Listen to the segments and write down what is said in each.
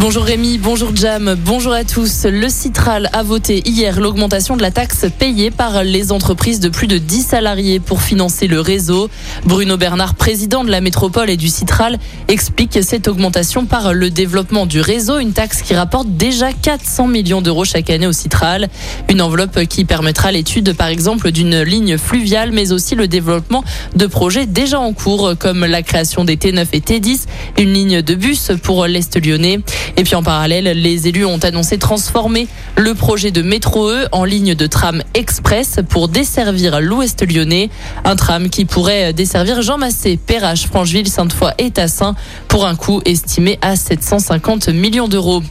Bonjour Rémi, bonjour Jam, bonjour à tous. Le Citral a voté hier l'augmentation de la taxe payée par les entreprises de plus de 10 salariés pour financer le réseau. Bruno Bernard, président de la métropole et du Citral, explique cette augmentation par le développement du réseau, une taxe qui rapporte déjà 400 millions d'euros chaque année au Citral. Une enveloppe qui permettra l'étude par exemple d'une ligne fluviale, mais aussi le développement de projets déjà en cours comme la création des T9 et T10, une ligne de bus pour l'Est lyonnais. Et puis en parallèle, les élus ont annoncé transformer le projet de métro E en ligne de tram express pour desservir l'ouest lyonnais. Un tram qui pourrait desservir Jean Massé, Perrache, Francheville, Sainte-Foy et Tassin pour un coût estimé à 750 millions d'euros.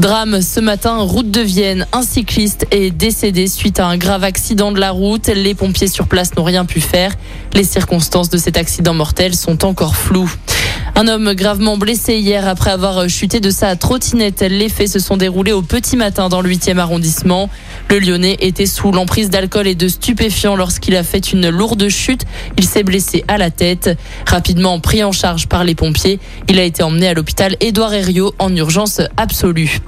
Drame ce matin, route de Vienne. Un cycliste est décédé suite à un grave accident de la route. Les pompiers sur place n'ont rien pu faire. Les circonstances de cet accident mortel sont encore floues. Un homme gravement blessé hier après avoir chuté de sa trottinette. Les faits se sont déroulés au petit matin dans le 8e arrondissement. Le Lyonnais était sous l'emprise d'alcool et de stupéfiants lorsqu'il a fait une lourde chute. Il s'est blessé à la tête. Rapidement pris en charge par les pompiers, il a été emmené à l'hôpital Édouard Herriot en urgence absolue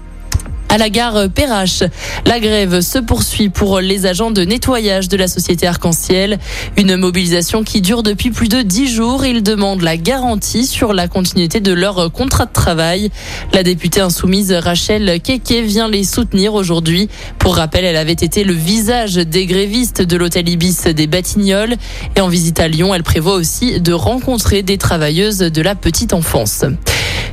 à la gare Perrache. La grève se poursuit pour les agents de nettoyage de la société Arc-en-Ciel. Une mobilisation qui dure depuis plus de dix jours. Ils demandent la garantie sur la continuité de leur contrat de travail. La députée insoumise Rachel Keke vient les soutenir aujourd'hui. Pour rappel, elle avait été le visage des grévistes de l'hôtel Ibis des Batignolles. Et en visite à Lyon, elle prévoit aussi de rencontrer des travailleuses de la petite enfance.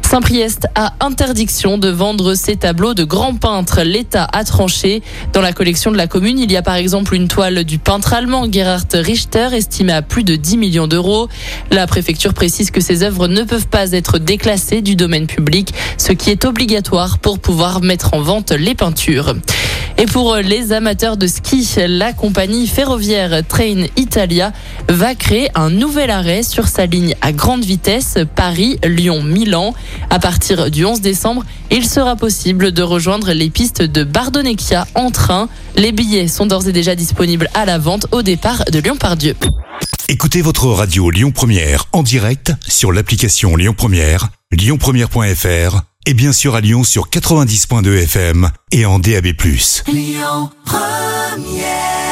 Saint-Priest a interdiction de vendre ses tableaux de grands peintres. L'État a tranché. Dans la collection de la commune, il y a par exemple une toile du peintre allemand Gerhard Richter estimée à plus de 10 millions d'euros. La préfecture précise que ces œuvres ne peuvent pas être déclassées du domaine public, ce qui est obligatoire pour pouvoir mettre en vente les peintures. Et pour les amateurs de ski, la compagnie ferroviaire Train Italia va créer un nouvel arrêt sur sa ligne à grande vitesse Paris-Lyon-Milan. À partir du 11 décembre, il sera possible de rejoindre les pistes de Bardonnecchia en train. Les billets sont d'ores et déjà disponibles à la vente au départ de Lyon-Pardieu. Écoutez votre radio Lyon Première en direct sur l'application Lyon Première, lyonpremière.fr et bien sûr à Lyon sur 90.2 FM et en DAB+. Lyon Première